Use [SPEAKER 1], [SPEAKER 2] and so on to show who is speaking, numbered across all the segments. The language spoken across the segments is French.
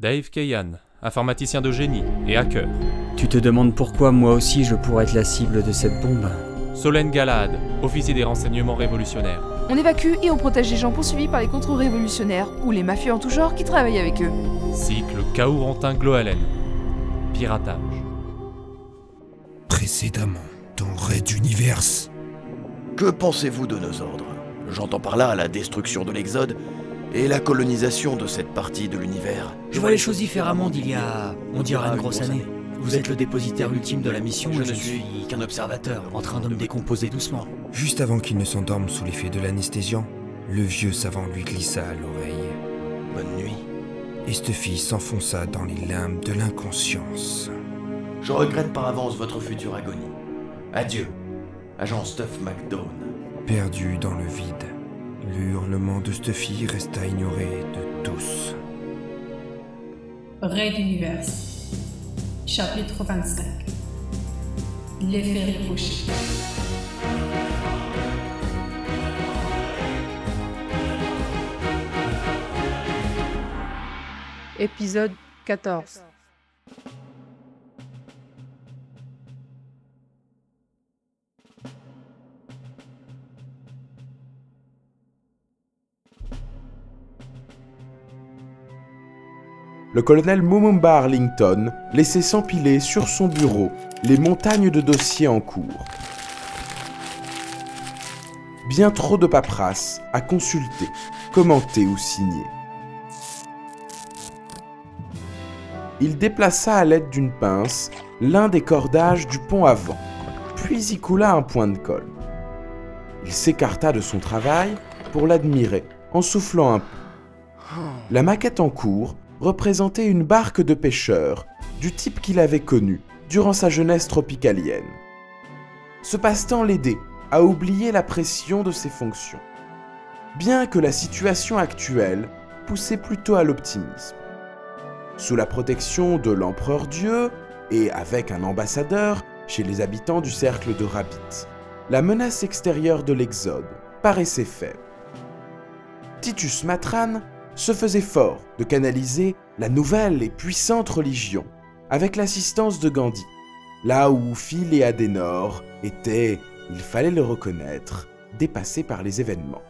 [SPEAKER 1] Dave Kayan, informaticien de génie et hacker.
[SPEAKER 2] Tu te demandes pourquoi moi aussi je pourrais être la cible de cette bombe
[SPEAKER 1] Solène Galad, officier des renseignements révolutionnaires.
[SPEAKER 3] On évacue et on protège les gens poursuivis par les contre-révolutionnaires ou les mafieux en tout genre qui travaillent avec eux.
[SPEAKER 1] Cycle Kaourantin Gloalen. Piratage.
[SPEAKER 4] Précédemment, dans Red Universe.
[SPEAKER 5] Que pensez-vous de nos ordres? J'entends par là la destruction de l'Exode et la colonisation de cette partie de l'univers.
[SPEAKER 2] Je vois les choses différemment d'il y a, on dirait, une grosse année. Vous êtes le dépositaire ultime de la mission
[SPEAKER 5] Je
[SPEAKER 2] et je
[SPEAKER 5] ne
[SPEAKER 2] suis
[SPEAKER 5] suis
[SPEAKER 2] qu'un observateur, en train de me décomposer doucement.
[SPEAKER 4] Juste avant qu'il ne s'endorme sous l'effet de l'anesthésiant, le vieux savant lui glissa à l'oreille.
[SPEAKER 5] Bonne nuit.
[SPEAKER 4] Et cette fille s'enfonça dans les limbes de l'inconscience.
[SPEAKER 5] Je regrette par avance votre future agonie. Adieu, agent Stuff McDown.
[SPEAKER 4] Perdu dans le vide, le hurlement de cette fille resta ignoré de tous.
[SPEAKER 6] Raid Univers. Chapitre 25. L'effet ricochet.
[SPEAKER 7] Épisode 14.
[SPEAKER 8] Le colonel Mumumba Arlington laissait s'empiler sur son bureau les montagnes de dossiers en cours. Bien trop de paperasse à consulter, commenter ou signer. Il déplaça à l'aide d'une pince l'un des cordages du pont avant, puis y coula un point de colle. Il s'écarta de son travail pour l'admirer en soufflant un peu. La maquette en cours représentait une barque de pêcheurs du type qu'il avait connu durant sa jeunesse tropicalienne. Ce passe-temps l'aidait à oublier la pression de ses fonctions, bien que la situation actuelle poussait plutôt à l'optimisme. Sous la protection de l'empereur Dieu et avec un ambassadeur chez les habitants du cercle de Rabbit, la menace extérieure de l'Exode paraissait faible. Titus Matran se faisait fort de canaliser la nouvelle et puissante religion avec l'assistance de Gandhi, là où Phil et Adenor étaient, il fallait le reconnaître, dépassés par les événements.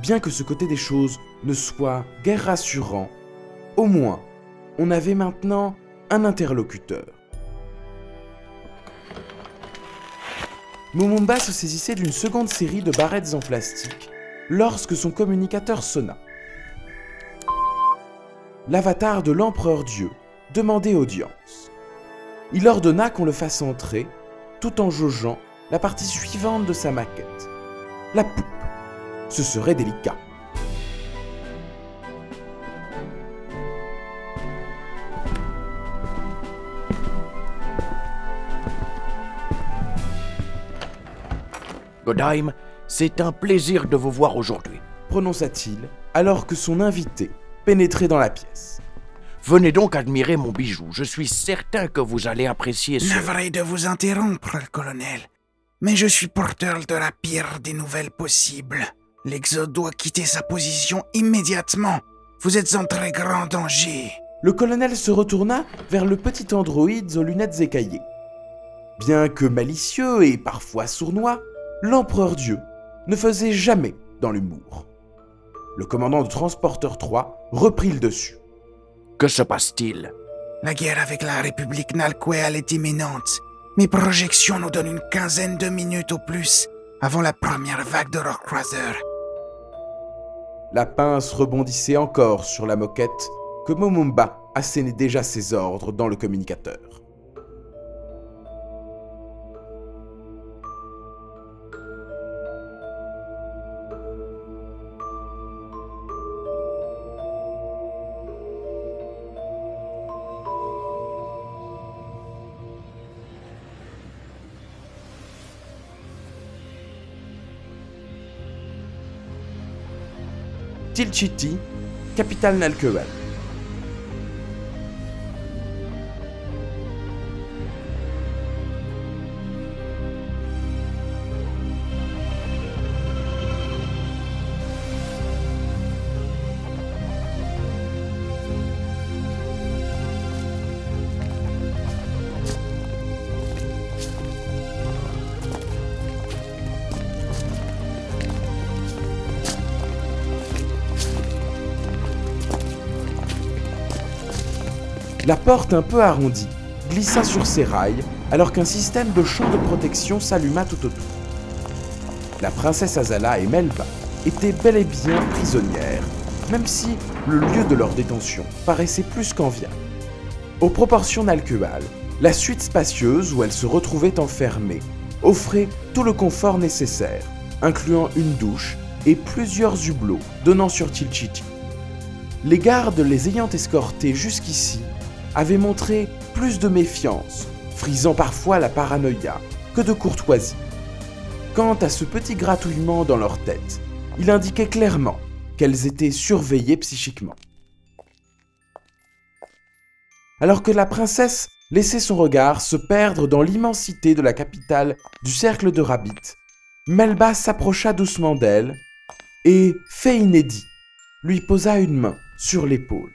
[SPEAKER 8] Bien que ce côté des choses ne soit guère rassurant, au moins, on avait maintenant un interlocuteur. Mumumba se saisissait d'une seconde série de barrettes en plastique lorsque son communicateur sonna. L'avatar de l'empereur Dieu demandait audience. Il ordonna qu'on le fasse entrer tout en jaugeant la partie suivante de sa maquette. La poupe. Ce serait délicat.
[SPEAKER 5] Godheim, c'est un plaisir de vous voir aujourd'hui.
[SPEAKER 8] prononça-t-il alors que son invité pénétrait dans la pièce.
[SPEAKER 5] Venez donc admirer mon bijou. Je suis certain que vous allez apprécier ce...
[SPEAKER 9] Navré de vous interrompre, colonel. Mais je suis porteur de la pire des nouvelles possibles. L'Exode doit quitter sa position immédiatement. Vous êtes en très grand danger.
[SPEAKER 8] Le colonel se retourna vers le petit androïde aux lunettes écaillées. Bien que malicieux et parfois sournois, l'empereur Dieu ne faisait jamais dans l'humour. Le commandant de Transporteur 3 reprit le dessus.
[SPEAKER 5] Que se passe-t-il?
[SPEAKER 9] La guerre avec la République Nalquel est imminente. Mes projections nous donnent une quinzaine de minutes au plus avant la première vague de Rockcruiser.
[SPEAKER 8] La pince rebondissait encore sur la moquette que Momumba assénait déjà ses ordres dans le communicateur. Tilchiti, capitale Nalkewel. La porte un peu arrondie glissa sur ses rails alors qu'un système de champ de protection s'alluma tout autour. La princesse Azala et Melba étaient bel et bien prisonnières, même si le lieu de leur détention paraissait plus qu'enviable. Aux proportions nalcuales, la suite spacieuse où elles se retrouvaient enfermées offrait tout le confort nécessaire, incluant une douche et plusieurs hublots donnant sur Tilchiti. Les gardes les ayant escortés jusqu'ici avaient montré plus de méfiance, frisant parfois la paranoïa, que de courtoisie. Quant à ce petit gratouillement dans leur tête, il indiquait clairement qu'elles étaient surveillées psychiquement. Alors que la princesse laissait son regard se perdre dans l'immensité de la capitale du cercle de Rabbit, Melba s'approcha doucement d'elle et, fait inédit, lui posa une main sur l'épaule.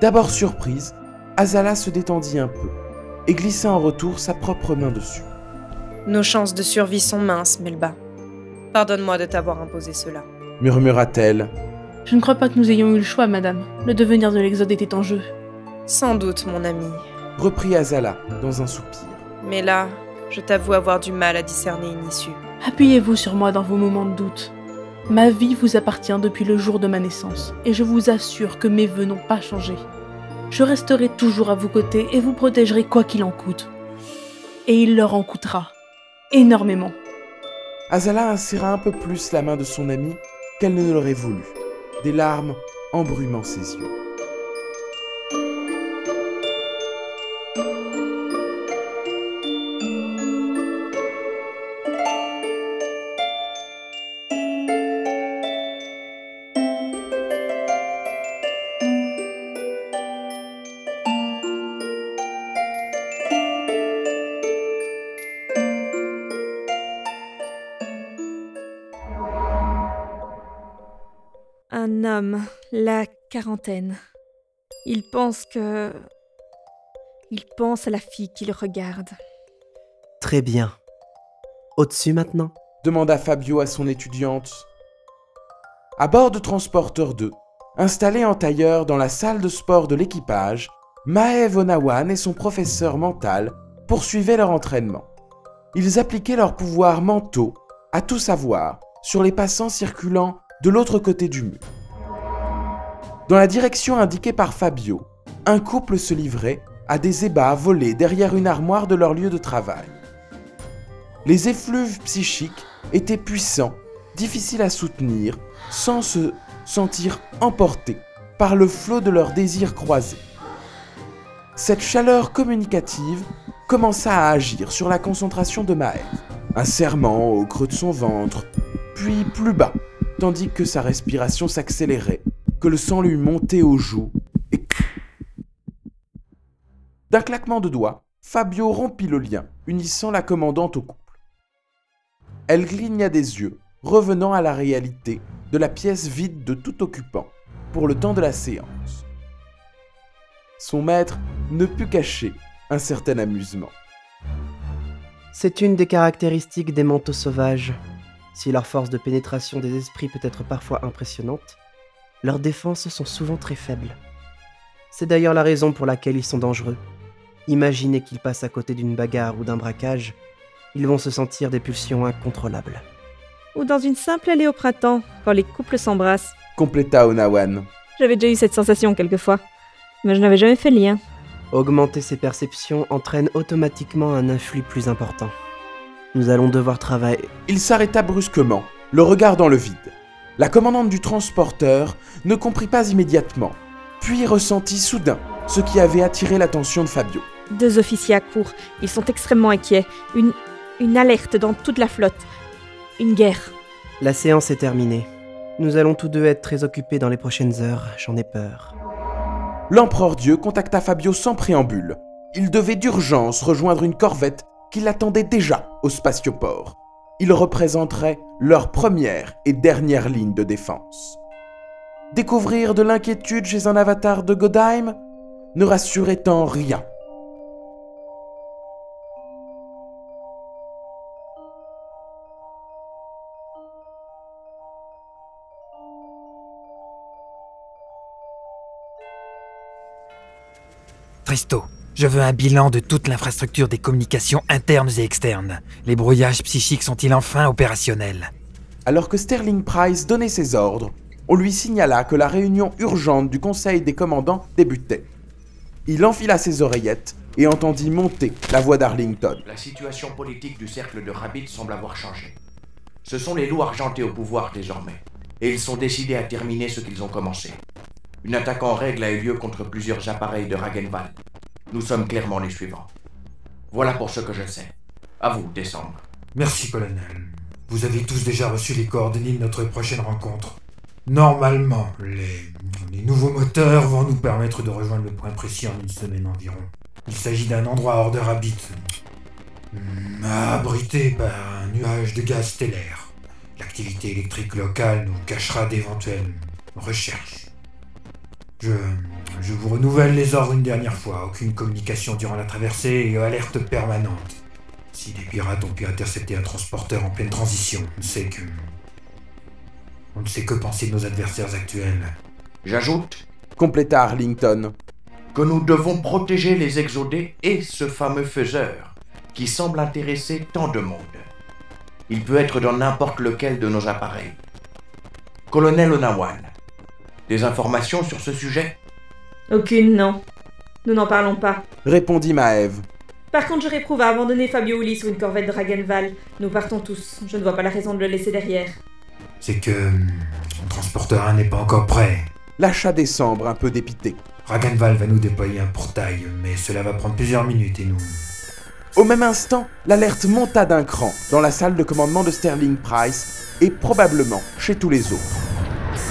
[SPEAKER 8] D'abord surprise, Azala se détendit un peu et glissa en retour sa propre main dessus.
[SPEAKER 10] Nos chances de survie sont minces, Melba. Pardonne-moi de t'avoir imposé cela.
[SPEAKER 8] Murmura-t-elle.
[SPEAKER 7] Je ne crois pas que nous ayons eu le choix, madame. Le devenir de l'Exode était en jeu.
[SPEAKER 10] Sans doute, mon ami.
[SPEAKER 8] Reprit Azala dans un soupir.
[SPEAKER 10] Mais là, je t'avoue avoir du mal à discerner une issue.
[SPEAKER 7] Appuyez-vous sur moi dans vos moments de doute. Ma vie vous appartient depuis le jour de ma naissance, et je vous assure que mes vœux n'ont pas changé. Je resterai toujours à vos côtés et vous protégerai quoi qu'il en coûte. Et il leur en coûtera. Énormément.
[SPEAKER 8] Azala serra un peu plus la main de son ami qu'elle ne l'aurait voulu, des larmes embrumant ses yeux.
[SPEAKER 11] Homme, la quarantaine. Il pense que... Il pense à la fille qu'il regarde.
[SPEAKER 12] Très bien. Au-dessus maintenant?
[SPEAKER 8] Demanda Fabio à son étudiante. À bord de Transporteur 2, installé en tailleur dans la salle de sport de l'équipage, Maëv Onawan et son professeur mental poursuivaient leur entraînement. Ils appliquaient leurs pouvoirs mentaux à tout savoir sur les passants circulant de l'autre côté du mur. Dans la direction indiquée par Fabio, un couple se livrait à des ébats volés derrière une armoire de leur lieu de travail. Les effluves psychiques étaient puissants, difficiles à soutenir, sans se sentir emportés par le flot de leurs désirs croisés. Cette chaleur communicative commença à agir sur la concentration de Maël. Un serment au creux de son ventre, puis plus bas, tandis que sa respiration s'accélérait, que le sang lui montait aux joues, et d'un claquement de doigts, Fabio rompit le lien, unissant la commandante au couple. Elle cligna des yeux, revenant à la réalité de la pièce vide de tout occupant pour le temps de la séance. Son maître ne put cacher un certain amusement.
[SPEAKER 12] C'est une des caractéristiques des manteaux sauvages. Si leur force de pénétration des esprits peut être parfois impressionnante, leurs défenses sont souvent très faibles. C'est d'ailleurs la raison pour laquelle ils sont dangereux. Imaginez qu'ils passent à côté d'une bagarre ou d'un braquage, ils vont se sentir des pulsions incontrôlables.
[SPEAKER 11] Ou dans une simple allée au printemps, quand les couples s'embrassent.
[SPEAKER 8] Compléta Onawan.
[SPEAKER 11] J'avais déjà eu cette sensation quelquefois, mais je n'avais jamais fait le lien.
[SPEAKER 12] Augmenter ces perceptions entraîne automatiquement un influx plus important. Nous allons devoir travailler.
[SPEAKER 8] Il s'arrêta brusquement, le regard dans le vide. La commandante du transporteur ne comprit pas immédiatement, puis ressentit soudain ce qui avait attiré l'attention de Fabio.
[SPEAKER 11] Deux officiers à court, ils sont extrêmement inquiets. Une, une alerte dans toute la flotte. Une guerre.
[SPEAKER 12] La séance est terminée. Nous allons tous deux être très occupés dans les prochaines heures, j'en ai peur.
[SPEAKER 8] L'empereur Dieu contacta Fabio sans préambule. Il devait d'urgence rejoindre une corvette qui l'attendait déjà au spatioport. Il représenterait leur première et dernière ligne de défense. Découvrir de l'inquiétude chez un avatar de Godheim ne rassurait en rien.
[SPEAKER 13] Presto, je veux un bilan de toute l'infrastructure des communications internes et externes. Les brouillages psychiques sont-ils enfin opérationnels
[SPEAKER 8] Alors que Sterling Price donnait ses ordres, on lui signala que la réunion urgente du Conseil des commandants débutait. Il enfila ses oreillettes et entendit monter la voix d'Arlington.
[SPEAKER 14] La situation politique du cercle de Rabbit semble avoir changé. Ce sont les loups argentés au pouvoir désormais, et ils sont décidés à terminer ce qu'ils ont commencé. Une attaque en règle a eu lieu contre plusieurs appareils de Ragenwald. Nous sommes clairement les suivants. Voilà pour ce que je sais. À vous, décembre.
[SPEAKER 15] Merci, colonel. Vous avez tous déjà reçu les coordonnées de notre prochaine rencontre. Normalement, les, nouveaux moteurs vont nous permettre de rejoindre le point précis en une semaine environ. Il s'agit d'un endroit hors de Rabbit, hmm, abrité par un nuage de gaz stellaire. L'activité électrique locale nous cachera d'éventuelles recherches. Je, je vous renouvelle les ordres une dernière fois. Aucune communication durant la traversée et alerte permanente. Si des pirates ont pu intercepter un transporteur en pleine transition, on ne sait que... On ne sait que penser de nos adversaires actuels.
[SPEAKER 14] J'ajoute,
[SPEAKER 8] Compléta Arlington.
[SPEAKER 14] que nous devons protéger les exodés et ce fameux faiseur, qui semble intéresser tant de monde. Il peut être dans n'importe lequel de nos appareils. Colonel Onawan, des informations sur ce sujet
[SPEAKER 11] Aucune, non. Nous n'en parlons pas.
[SPEAKER 8] Répondit Maëve.
[SPEAKER 11] Par contre, je réprouve à abandonner Fabio Uli sur une corvette Dragonval. Nous partons tous. Je ne vois pas la raison de le laisser derrière.
[SPEAKER 15] C'est que... hum, Son transporteur 1 n'est pas encore prêt.
[SPEAKER 8] Lâcha décembre un peu dépité.
[SPEAKER 15] Ragenval va nous déployer un portail, mais cela va prendre plusieurs minutes et nous...
[SPEAKER 8] Au même instant, l'alerte monta d'un cran dans la salle de commandement de Sterling Price et probablement chez tous les autres.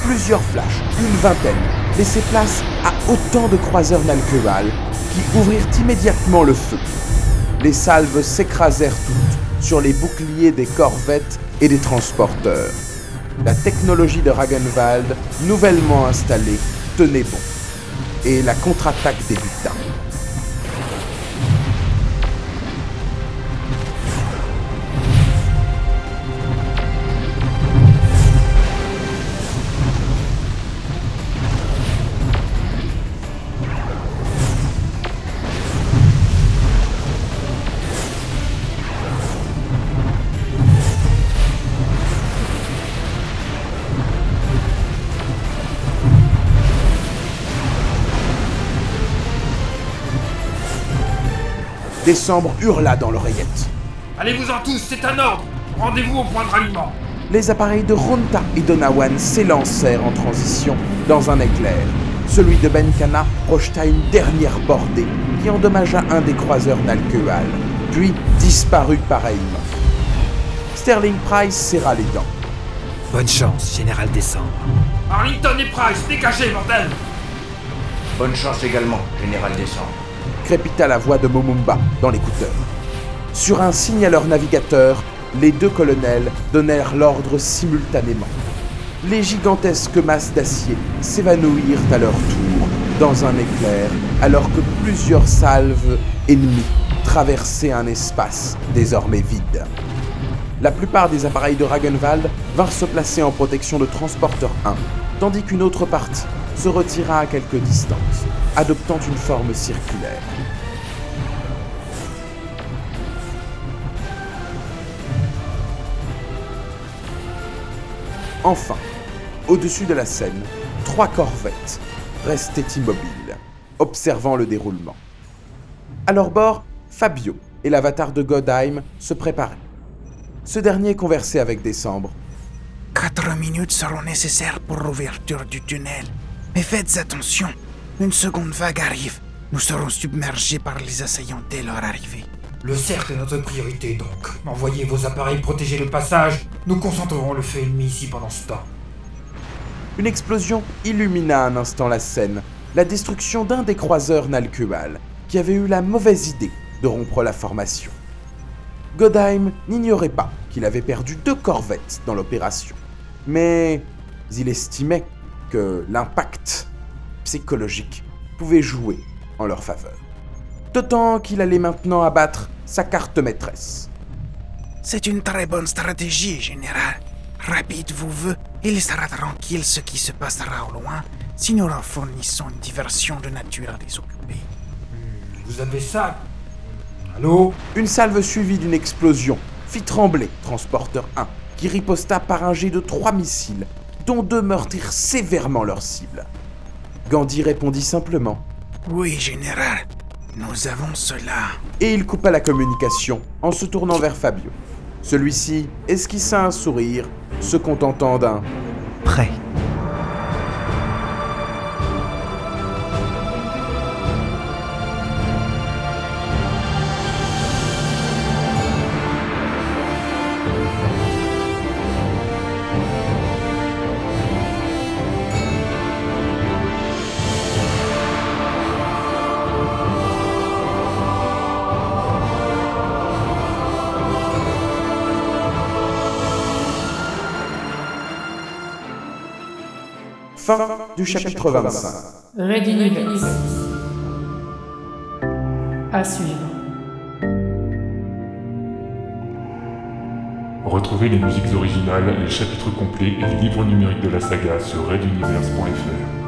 [SPEAKER 8] Plusieurs flashs, une vingtaine, laissaient place à autant de croiseurs Nalkeval qui ouvrirent immédiatement le feu. Les salves s'écrasèrent toutes sur les boucliers des corvettes et des transporteurs. La technologie de Ragenwald, nouvellement installée, tenait bon. Et la contre-attaque débuta. Décembre hurla dans l'oreillette.
[SPEAKER 15] Allez-vous-en tous, c'est un ordre Rendez-vous au point de ralliement
[SPEAKER 8] Les appareils de Ronta et Donawan s'élancèrent en transition dans un éclair. Celui de Benkana projeta une dernière bordée qui endommagea un des croiseurs Nalkeal, puis disparut pareillement. Sterling Price serra les dents.
[SPEAKER 13] Bonne chance, Général Décembre.
[SPEAKER 15] Arlington et Price, dégagez, bordel
[SPEAKER 14] Bonne chance également, Général Décembre.
[SPEAKER 8] Crépita la voix de Momumba dans l'écouteur. Sur un signaleur navigateur, les deux colonels donnèrent l'ordre simultanément. Les gigantesques masses d'acier s'évanouirent à leur tour dans un éclair, alors que plusieurs salves ennemies traversaient un espace désormais vide. La plupart des appareils de Ragenwald vinrent se placer en protection de Transporteur 1, tandis qu'une autre partie se retira à quelque distance, adoptant une forme circulaire. Enfin, au-dessus de la scène, trois corvettes restaient immobiles, observant le déroulement. À leur bord, Fabio et l'avatar de Godheim se préparaient. Ce dernier conversait avec Décembre.
[SPEAKER 9] Quatre minutes seront nécessaires pour l'ouverture du tunnel. Mais faites attention, une seconde vague arrive. Nous serons submergés par les assaillants dès leur arrivée.
[SPEAKER 15] Le cercle est notre priorité donc. Envoyez vos appareils protéger le passage. Nous concentrerons le feu ennemi ici pendant ce temps.
[SPEAKER 8] Une explosion illumina un instant la scène, la destruction d'un des croiseurs Nalkual, qui avait eu la mauvaise idée de rompre la formation. Godheim n'ignorait pas qu'il avait perdu deux corvettes dans l'opération, mais il estimait que l'impact psychologique pouvait jouer en leur faveur. D'autant qu'il allait maintenant abattre sa carte maîtresse.
[SPEAKER 9] C'est une très bonne stratégie, général. Rapide vous veut, il laissera tranquille ce qui se passera au loin si nous leur fournissons une diversion de nature à les occuper.
[SPEAKER 15] Vous avez ça Allô?
[SPEAKER 8] Une salve suivie d'une explosion fit trembler Transporteur 1, qui riposta par un jet de trois missiles, dont deux meurtrirent sévèrement leur cible. Gandhi répondit simplement
[SPEAKER 9] Oui, général, nous avons cela.
[SPEAKER 8] et il coupa la communication en se tournant vers Fabio. Celui-ci esquissa un sourire, se contentant d'un fin du chapitre 25.
[SPEAKER 6] Red Universe. À suivre.
[SPEAKER 16] Retrouvez les musiques originales, les chapitres complets et les livres numériques de la saga sur reduniverse.fr.